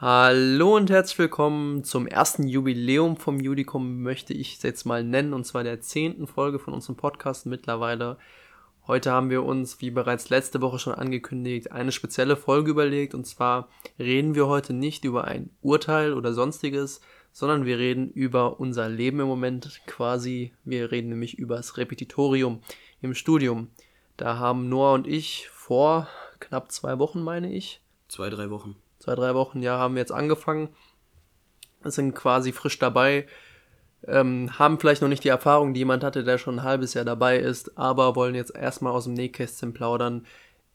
Hallo und herzlich willkommen zum ersten Jubiläum vom Judikum, möchte ich es jetzt mal nennen, und zwar der zehnten Folge von unserem Podcast mittlerweile. Heute haben wir uns, wie bereits letzte Woche schon angekündigt, eine spezielle Folge überlegt, und zwar reden wir heute nicht über ein Urteil oder sonstiges, sondern wir reden über unser Leben im Moment quasi. Wir reden nämlich über das Repetitorium im Studium. Da haben Noah und ich vor knapp zwei Wochen, meine ich. Zwei, drei Wochen zwei, drei Wochen, ja, haben wir jetzt angefangen, sind quasi frisch dabei, ähm, haben vielleicht noch nicht die Erfahrung, die jemand hatte, der schon ein halbes Jahr dabei ist, aber wollen jetzt erstmal aus dem Nähkästchen plaudern,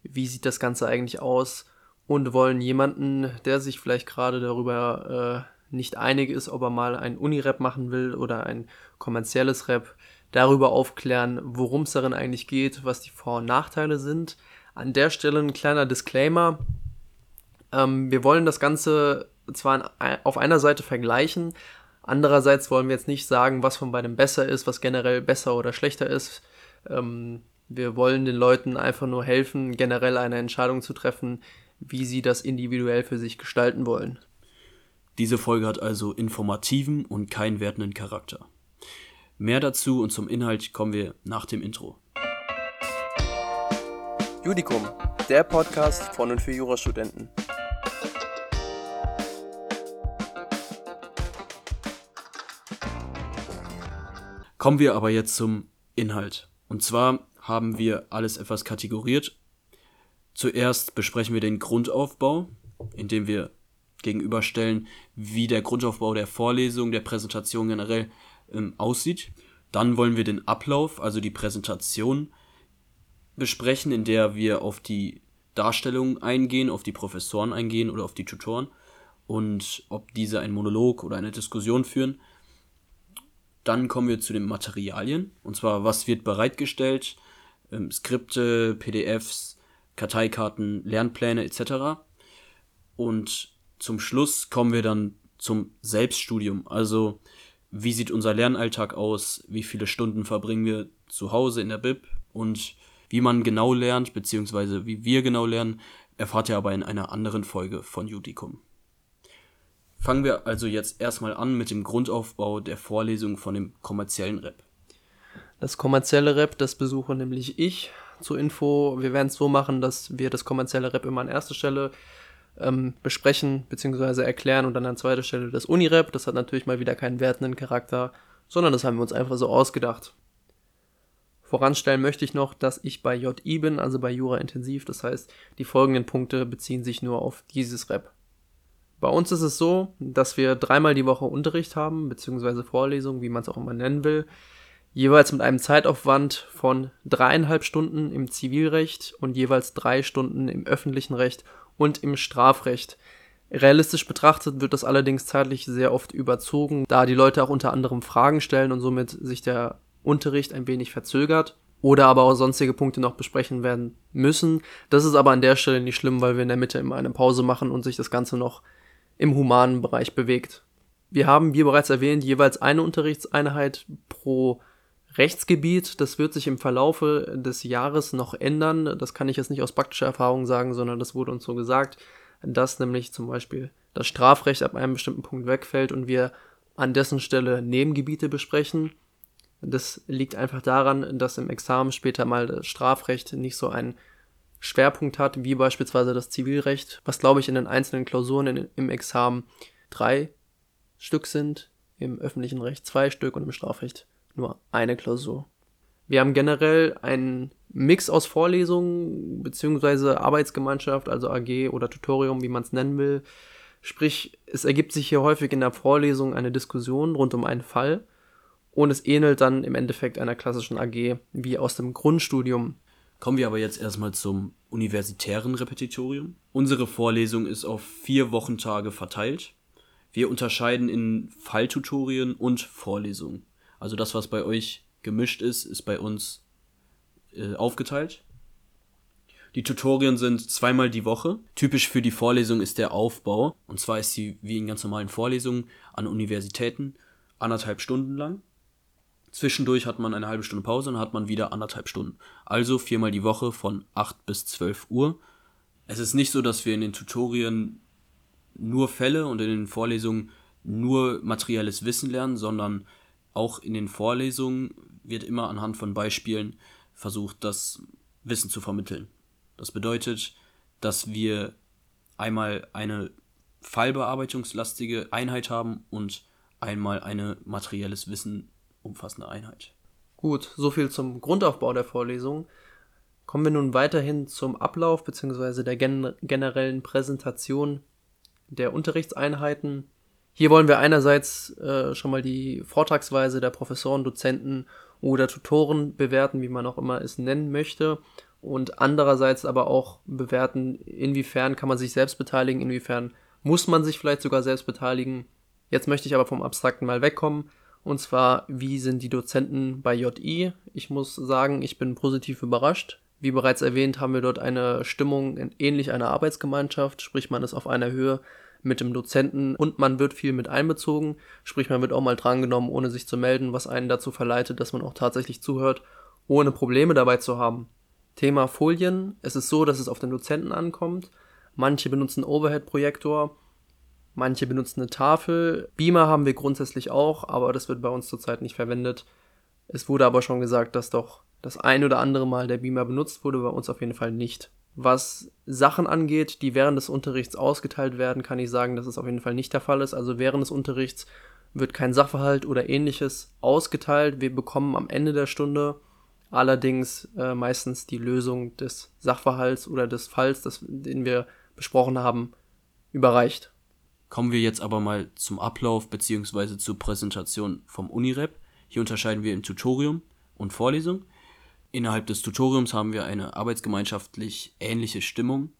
wie sieht das Ganze eigentlich aus und wollen jemanden, der sich vielleicht gerade darüber äh, nicht einig ist, ob er mal ein Unirap machen will oder ein kommerzielles Rap, darüber aufklären, worum es darin eigentlich geht, was die Vor- und Nachteile sind. An der Stelle ein kleiner Disclaimer. Ähm, wir wollen das Ganze zwar auf einer Seite vergleichen, andererseits wollen wir jetzt nicht sagen, was von beidem besser ist, was generell besser oder schlechter ist. Ähm, wir wollen den Leuten einfach nur helfen, generell eine Entscheidung zu treffen, wie sie das individuell für sich gestalten wollen. Diese Folge hat also informativen und keinen wertenden Charakter. Mehr dazu und zum Inhalt kommen wir nach dem Intro. Judikum, der Podcast von und für Jurastudenten. Kommen wir aber jetzt zum Inhalt. Und zwar haben wir alles etwas kategoriert. Zuerst besprechen wir den Grundaufbau, indem wir gegenüberstellen, wie der Grundaufbau der Vorlesung, der Präsentation generell ähm, aussieht. Dann wollen wir den Ablauf, also die Präsentation, besprechen, in der wir auf die Darstellung eingehen, auf die Professoren eingehen oder auf die Tutoren und ob diese einen Monolog oder eine Diskussion führen. Dann kommen wir zu den Materialien. Und zwar, was wird bereitgestellt? Ähm, Skripte, PDFs, Karteikarten, Lernpläne etc. Und zum Schluss kommen wir dann zum Selbststudium. Also, wie sieht unser Lernalltag aus? Wie viele Stunden verbringen wir zu Hause in der Bib? Und wie man genau lernt, beziehungsweise wie wir genau lernen, erfahrt ihr aber in einer anderen Folge von Judicum. Fangen wir also jetzt erstmal an mit dem Grundaufbau der Vorlesung von dem kommerziellen Rap. Das kommerzielle Rap, das besuche nämlich ich. Zur Info, wir werden es so machen, dass wir das kommerzielle Rap immer an erster Stelle ähm, besprechen bzw. erklären und dann an zweiter Stelle das Unirap. Das hat natürlich mal wieder keinen wertenden Charakter, sondern das haben wir uns einfach so ausgedacht. Voranstellen möchte ich noch, dass ich bei JI bin, also bei Jura Intensiv. Das heißt, die folgenden Punkte beziehen sich nur auf dieses Rap. Bei uns ist es so, dass wir dreimal die Woche Unterricht haben, beziehungsweise Vorlesungen, wie man es auch immer nennen will, jeweils mit einem Zeitaufwand von dreieinhalb Stunden im Zivilrecht und jeweils drei Stunden im öffentlichen Recht und im Strafrecht. Realistisch betrachtet wird das allerdings zeitlich sehr oft überzogen, da die Leute auch unter anderem Fragen stellen und somit sich der Unterricht ein wenig verzögert oder aber auch sonstige Punkte noch besprechen werden müssen. Das ist aber an der Stelle nicht schlimm, weil wir in der Mitte immer eine Pause machen und sich das Ganze noch im humanen Bereich bewegt. Wir haben, wie bereits erwähnt, jeweils eine Unterrichtseinheit pro Rechtsgebiet. Das wird sich im Verlaufe des Jahres noch ändern. Das kann ich jetzt nicht aus praktischer Erfahrung sagen, sondern das wurde uns so gesagt, dass nämlich zum Beispiel das Strafrecht ab einem bestimmten Punkt wegfällt und wir an dessen Stelle Nebengebiete besprechen. Das liegt einfach daran, dass im Examen später mal das Strafrecht nicht so ein Schwerpunkt hat, wie beispielsweise das Zivilrecht, was glaube ich in den einzelnen Klausuren in, im Examen drei Stück sind, im öffentlichen Recht zwei Stück und im Strafrecht nur eine Klausur. Wir haben generell einen Mix aus Vorlesungen beziehungsweise Arbeitsgemeinschaft, also AG oder Tutorium, wie man es nennen will. Sprich, es ergibt sich hier häufig in der Vorlesung eine Diskussion rund um einen Fall und es ähnelt dann im Endeffekt einer klassischen AG wie aus dem Grundstudium Kommen wir aber jetzt erstmal zum universitären Repetitorium. Unsere Vorlesung ist auf vier Wochentage verteilt. Wir unterscheiden in Falltutorien und Vorlesungen. Also das, was bei euch gemischt ist, ist bei uns äh, aufgeteilt. Die Tutorien sind zweimal die Woche. Typisch für die Vorlesung ist der Aufbau. Und zwar ist sie wie in ganz normalen Vorlesungen an Universitäten anderthalb Stunden lang. Zwischendurch hat man eine halbe Stunde Pause und hat man wieder anderthalb Stunden. Also viermal die Woche von 8 bis 12 Uhr. Es ist nicht so, dass wir in den Tutorien nur Fälle und in den Vorlesungen nur materielles Wissen lernen, sondern auch in den Vorlesungen wird immer anhand von Beispielen versucht, das Wissen zu vermitteln. Das bedeutet, dass wir einmal eine fallbearbeitungslastige Einheit haben und einmal eine materielles Wissen umfassende Einheit. Gut, soviel zum Grundaufbau der Vorlesung. Kommen wir nun weiterhin zum Ablauf bzw. der gen generellen Präsentation der Unterrichtseinheiten. Hier wollen wir einerseits äh, schon mal die Vortragsweise der Professoren, Dozenten oder Tutoren bewerten, wie man auch immer es nennen möchte. Und andererseits aber auch bewerten, inwiefern kann man sich selbst beteiligen, inwiefern muss man sich vielleicht sogar selbst beteiligen. Jetzt möchte ich aber vom Abstrakten mal wegkommen. Und zwar, wie sind die Dozenten bei JI? Ich muss sagen, ich bin positiv überrascht. Wie bereits erwähnt, haben wir dort eine Stimmung ähnlich einer Arbeitsgemeinschaft, sprich man ist auf einer Höhe mit dem Dozenten und man wird viel mit einbezogen, sprich man wird auch mal drangenommen, ohne sich zu melden, was einen dazu verleitet, dass man auch tatsächlich zuhört, ohne Probleme dabei zu haben. Thema Folien. Es ist so, dass es auf den Dozenten ankommt. Manche benutzen Overhead-Projektor, manche benutzen eine Tafel. Beamer haben wir grundsätzlich auch, aber das wird bei uns zurzeit nicht verwendet. Es wurde aber schon gesagt, dass doch das ein oder andere Mal der Beamer benutzt wurde, bei uns auf jeden Fall nicht. Was Sachen angeht, die während des Unterrichts ausgeteilt werden, kann ich sagen, dass es auf jeden Fall nicht der Fall ist. Also während des Unterrichts wird kein Sachverhalt oder ähnliches ausgeteilt. Wir bekommen am Ende der Stunde allerdings äh, meistens die Lösung des Sachverhalts oder des Falls, das, den wir besprochen haben, überreicht. Kommen wir jetzt aber mal zum Ablauf bzw. zur Präsentation vom Unirep. Hier unterscheiden wir in Tutorium und Vorlesung. Innerhalb des Tutoriums haben wir eine arbeitsgemeinschaftlich ähnliche Stimmung,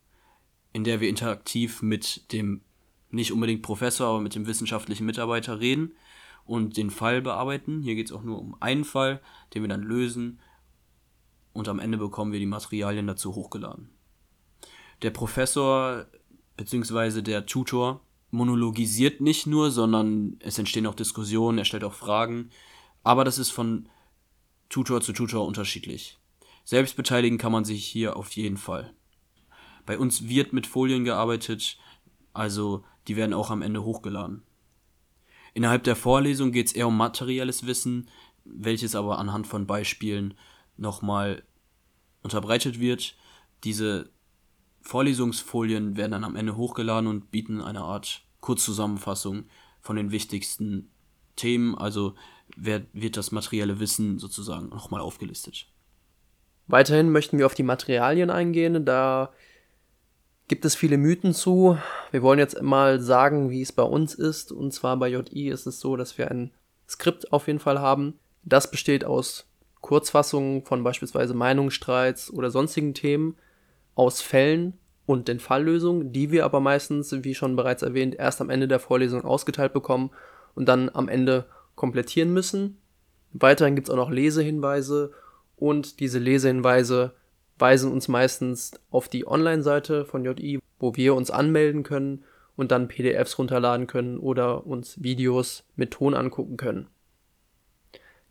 in der wir interaktiv mit dem nicht unbedingt Professor, aber mit dem wissenschaftlichen Mitarbeiter reden und den Fall bearbeiten. Hier geht es auch nur um einen Fall, den wir dann lösen und am Ende bekommen wir die Materialien dazu hochgeladen. Der Professor bzw. der Tutor monologisiert nicht nur, sondern es entstehen auch Diskussionen, er stellt auch Fragen, aber das ist von Tutor zu Tutor unterschiedlich. Selbst beteiligen kann man sich hier auf jeden Fall. Bei uns wird mit Folien gearbeitet, also die werden auch am Ende hochgeladen. Innerhalb der Vorlesung geht es eher um materielles Wissen, welches aber anhand von Beispielen nochmal unterbreitet wird. Diese Vorlesungsfolien werden dann am Ende hochgeladen und bieten eine Art Kurzzusammenfassung von den wichtigsten Themen, also wird das materielle Wissen sozusagen nochmal aufgelistet. Weiterhin möchten wir auf die Materialien eingehen, da gibt es viele Mythen zu. Wir wollen jetzt mal sagen, wie es bei uns ist. Und zwar bei JI ist es so, dass wir ein Skript auf jeden Fall haben. Das besteht aus Kurzfassungen von beispielsweise Meinungsstreits oder sonstigen Themen, aus Fällen und den Falllösungen, die wir aber meistens, wie schon bereits erwähnt, erst am Ende der Vorlesung ausgeteilt bekommen und dann am Ende komplettieren müssen. Weiterhin gibt es auch noch Lesehinweise und diese Lesehinweise weisen uns meistens auf die Online-Seite von JI, wo wir uns anmelden können und dann PDFs runterladen können oder uns Videos mit Ton angucken können.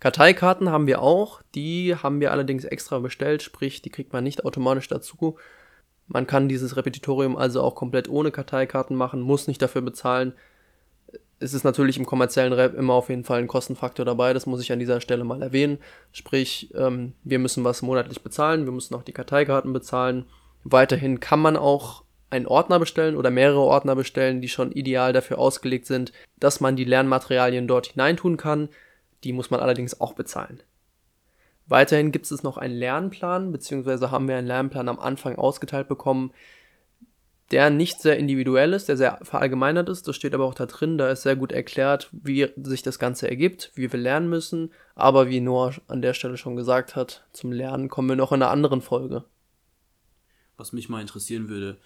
Karteikarten haben wir auch, die haben wir allerdings extra bestellt, sprich, die kriegt man nicht automatisch dazu. Man kann dieses Repetitorium also auch komplett ohne Karteikarten machen, muss nicht dafür bezahlen. Es ist natürlich im kommerziellen Rap immer auf jeden Fall ein Kostenfaktor dabei, das muss ich an dieser Stelle mal erwähnen. Sprich, ähm, wir müssen was monatlich bezahlen, wir müssen auch die Karteikarten bezahlen. Weiterhin kann man auch einen Ordner bestellen oder mehrere Ordner bestellen, die schon ideal dafür ausgelegt sind, dass man die Lernmaterialien dort hineintun kann. Die muss man allerdings auch bezahlen. Weiterhin gibt es noch einen Lernplan, beziehungsweise haben wir einen Lernplan am Anfang ausgeteilt bekommen, der nicht sehr individuell ist, der sehr verallgemeinert ist. Das steht aber auch da drin. Da ist sehr gut erklärt, wie sich das Ganze ergibt, wie wir lernen müssen. Aber wie Noah an der Stelle schon gesagt hat, zum Lernen kommen wir noch in einer anderen Folge. Was mich mal interessieren würde,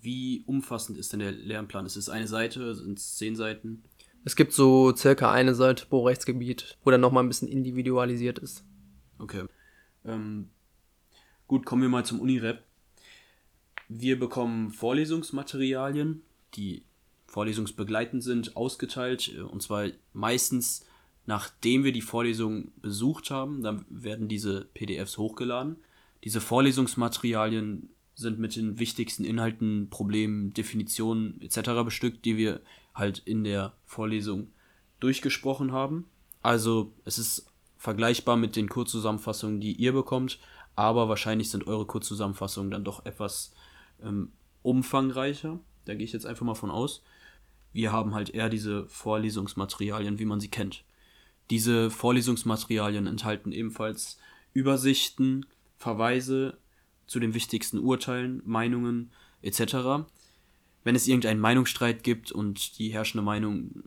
wie umfassend ist denn der Lernplan? Ist es eine Seite? Sind es zehn Seiten? Es gibt so circa eine Seite pro Rechtsgebiet, wo dann nochmal ein bisschen individualisiert ist. Okay. Ähm, gut, kommen wir mal zum Unirep. Wir bekommen Vorlesungsmaterialien, die vorlesungsbegleitend sind, ausgeteilt. Äh, und zwar meistens, nachdem wir die Vorlesung besucht haben. Dann werden diese PDFs hochgeladen. Diese Vorlesungsmaterialien sind mit den wichtigsten Inhalten, Problemen, Definitionen etc. bestückt, die wir halt in der Vorlesung durchgesprochen haben. Also es ist vergleichbar mit den Kurzzusammenfassungen, die ihr bekommt, aber wahrscheinlich sind eure Kurzzusammenfassungen dann doch etwas ähm, umfangreicher. Da gehe ich jetzt einfach mal von aus. Wir haben halt eher diese Vorlesungsmaterialien, wie man sie kennt. Diese Vorlesungsmaterialien enthalten ebenfalls Übersichten, Verweise zu den wichtigsten Urteilen, Meinungen etc. Wenn es irgendeinen Meinungsstreit gibt und die herrschende Meinung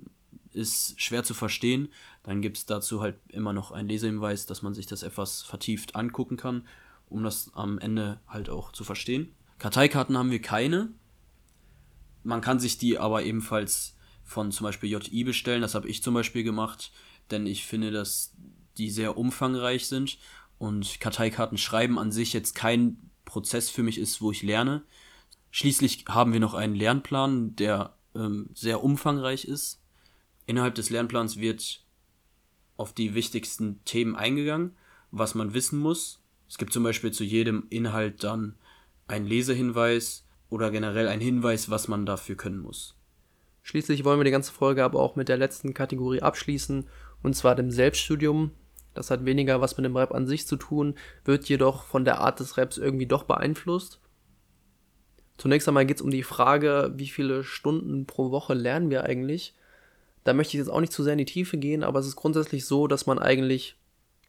ist schwer zu verstehen, dann gibt es dazu halt immer noch einen Lesehinweis, dass man sich das etwas vertieft angucken kann, um das am Ende halt auch zu verstehen. Karteikarten haben wir keine. Man kann sich die aber ebenfalls von zum Beispiel JI bestellen. Das habe ich zum Beispiel gemacht, denn ich finde, dass die sehr umfangreich sind und Karteikarten schreiben an sich jetzt kein Prozess für mich ist, wo ich lerne. Schließlich haben wir noch einen Lernplan, der ähm, sehr umfangreich ist. Innerhalb des Lernplans wird auf die wichtigsten Themen eingegangen, was man wissen muss. Es gibt zum Beispiel zu jedem Inhalt dann einen Lesehinweis oder generell einen Hinweis, was man dafür können muss. Schließlich wollen wir die ganze Folge aber auch mit der letzten Kategorie abschließen, und zwar dem Selbststudium. Das hat weniger was mit dem Rap an sich zu tun, wird jedoch von der Art des Raps irgendwie doch beeinflusst. Zunächst einmal geht es um die Frage, wie viele Stunden pro Woche lernen wir eigentlich. Da möchte ich jetzt auch nicht zu sehr in die Tiefe gehen, aber es ist grundsätzlich so, dass man eigentlich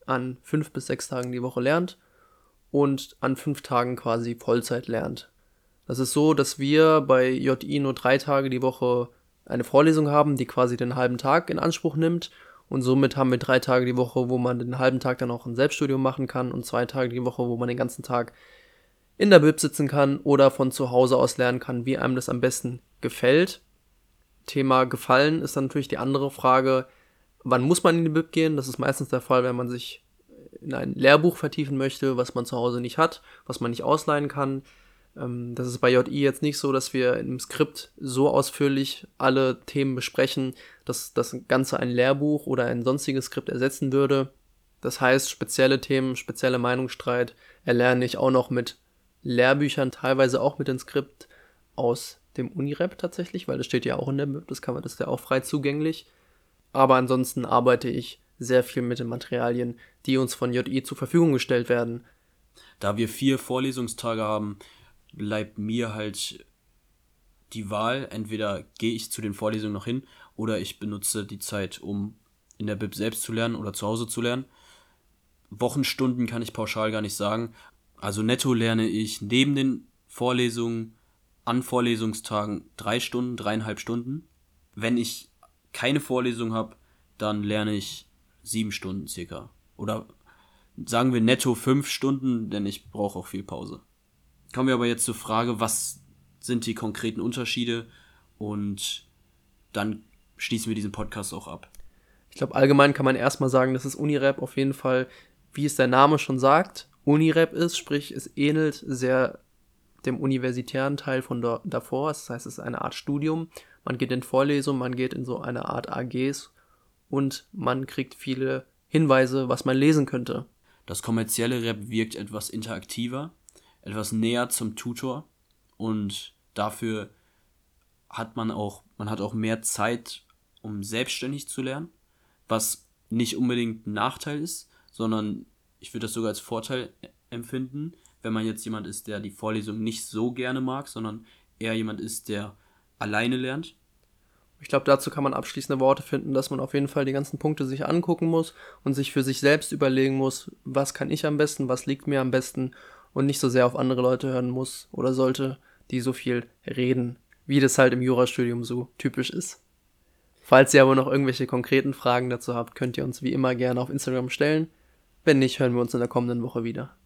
an fünf bis sechs Tagen die Woche lernt und an fünf Tagen quasi Vollzeit lernt. Das ist so, dass wir bei JI nur drei Tage die Woche eine Vorlesung haben, die quasi den halben Tag in Anspruch nimmt und somit haben wir drei Tage die Woche, wo man den halben Tag dann auch ein Selbststudium machen kann und zwei Tage die Woche, wo man den ganzen Tag in der Bib sitzen kann oder von zu Hause aus lernen kann, wie einem das am besten gefällt. Thema Gefallen ist dann natürlich die andere Frage, wann muss man in die Bib gehen? Das ist meistens der Fall, wenn man sich in ein Lehrbuch vertiefen möchte, was man zu Hause nicht hat, was man nicht ausleihen kann. Ähm, das ist bei JI jetzt nicht so, dass wir im Skript so ausführlich alle Themen besprechen, dass das Ganze ein Lehrbuch oder ein sonstiges Skript ersetzen würde. Das heißt, spezielle Themen, spezielle Meinungsstreit erlerne ich auch noch mit Lehrbüchern, teilweise auch mit dem Skript aus dem Unirep tatsächlich, weil das steht ja auch in der Bib, das kann man, das ist ja auch frei zugänglich. Aber ansonsten arbeite ich sehr viel mit den Materialien, die uns von JI zur Verfügung gestellt werden. Da wir vier Vorlesungstage haben, bleibt mir halt die Wahl, entweder gehe ich zu den Vorlesungen noch hin oder ich benutze die Zeit, um in der Bib selbst zu lernen oder zu Hause zu lernen. Wochenstunden kann ich pauschal gar nicht sagen. Also netto lerne ich neben den Vorlesungen an Vorlesungstagen drei Stunden, dreieinhalb Stunden. Wenn ich keine Vorlesung habe, dann lerne ich sieben Stunden circa. Oder sagen wir netto fünf Stunden, denn ich brauche auch viel Pause. Kommen wir aber jetzt zur Frage, was sind die konkreten Unterschiede und dann schließen wir diesen Podcast auch ab. Ich glaube, allgemein kann man erstmal sagen, dass es Unirap auf jeden Fall, wie es der Name schon sagt, Unirap ist, sprich, es ähnelt sehr dem universitären Teil von da, davor. Das heißt, es ist eine Art Studium. Man geht in Vorlesungen, man geht in so eine Art AGs und man kriegt viele Hinweise, was man lesen könnte. Das kommerzielle Rap wirkt etwas interaktiver etwas näher zum Tutor und dafür hat man auch, man hat auch mehr Zeit, um selbstständig zu lernen, was nicht unbedingt ein Nachteil ist, sondern ich würde das sogar als Vorteil empfinden, wenn man jetzt jemand ist, der die Vorlesung nicht so gerne mag, sondern eher jemand ist, der alleine lernt. Ich glaube, dazu kann man abschließende Worte finden, dass man auf jeden Fall die ganzen Punkte sich angucken muss und sich für sich selbst überlegen muss, was kann ich am besten, was liegt mir am besten und nicht so sehr auf andere Leute hören muss oder sollte, die so viel reden, wie das halt im Jurastudium so typisch ist. Falls ihr aber noch irgendwelche konkreten Fragen dazu habt, könnt ihr uns wie immer gerne auf Instagram stellen. Wenn nicht, hören wir uns in der kommenden Woche wieder.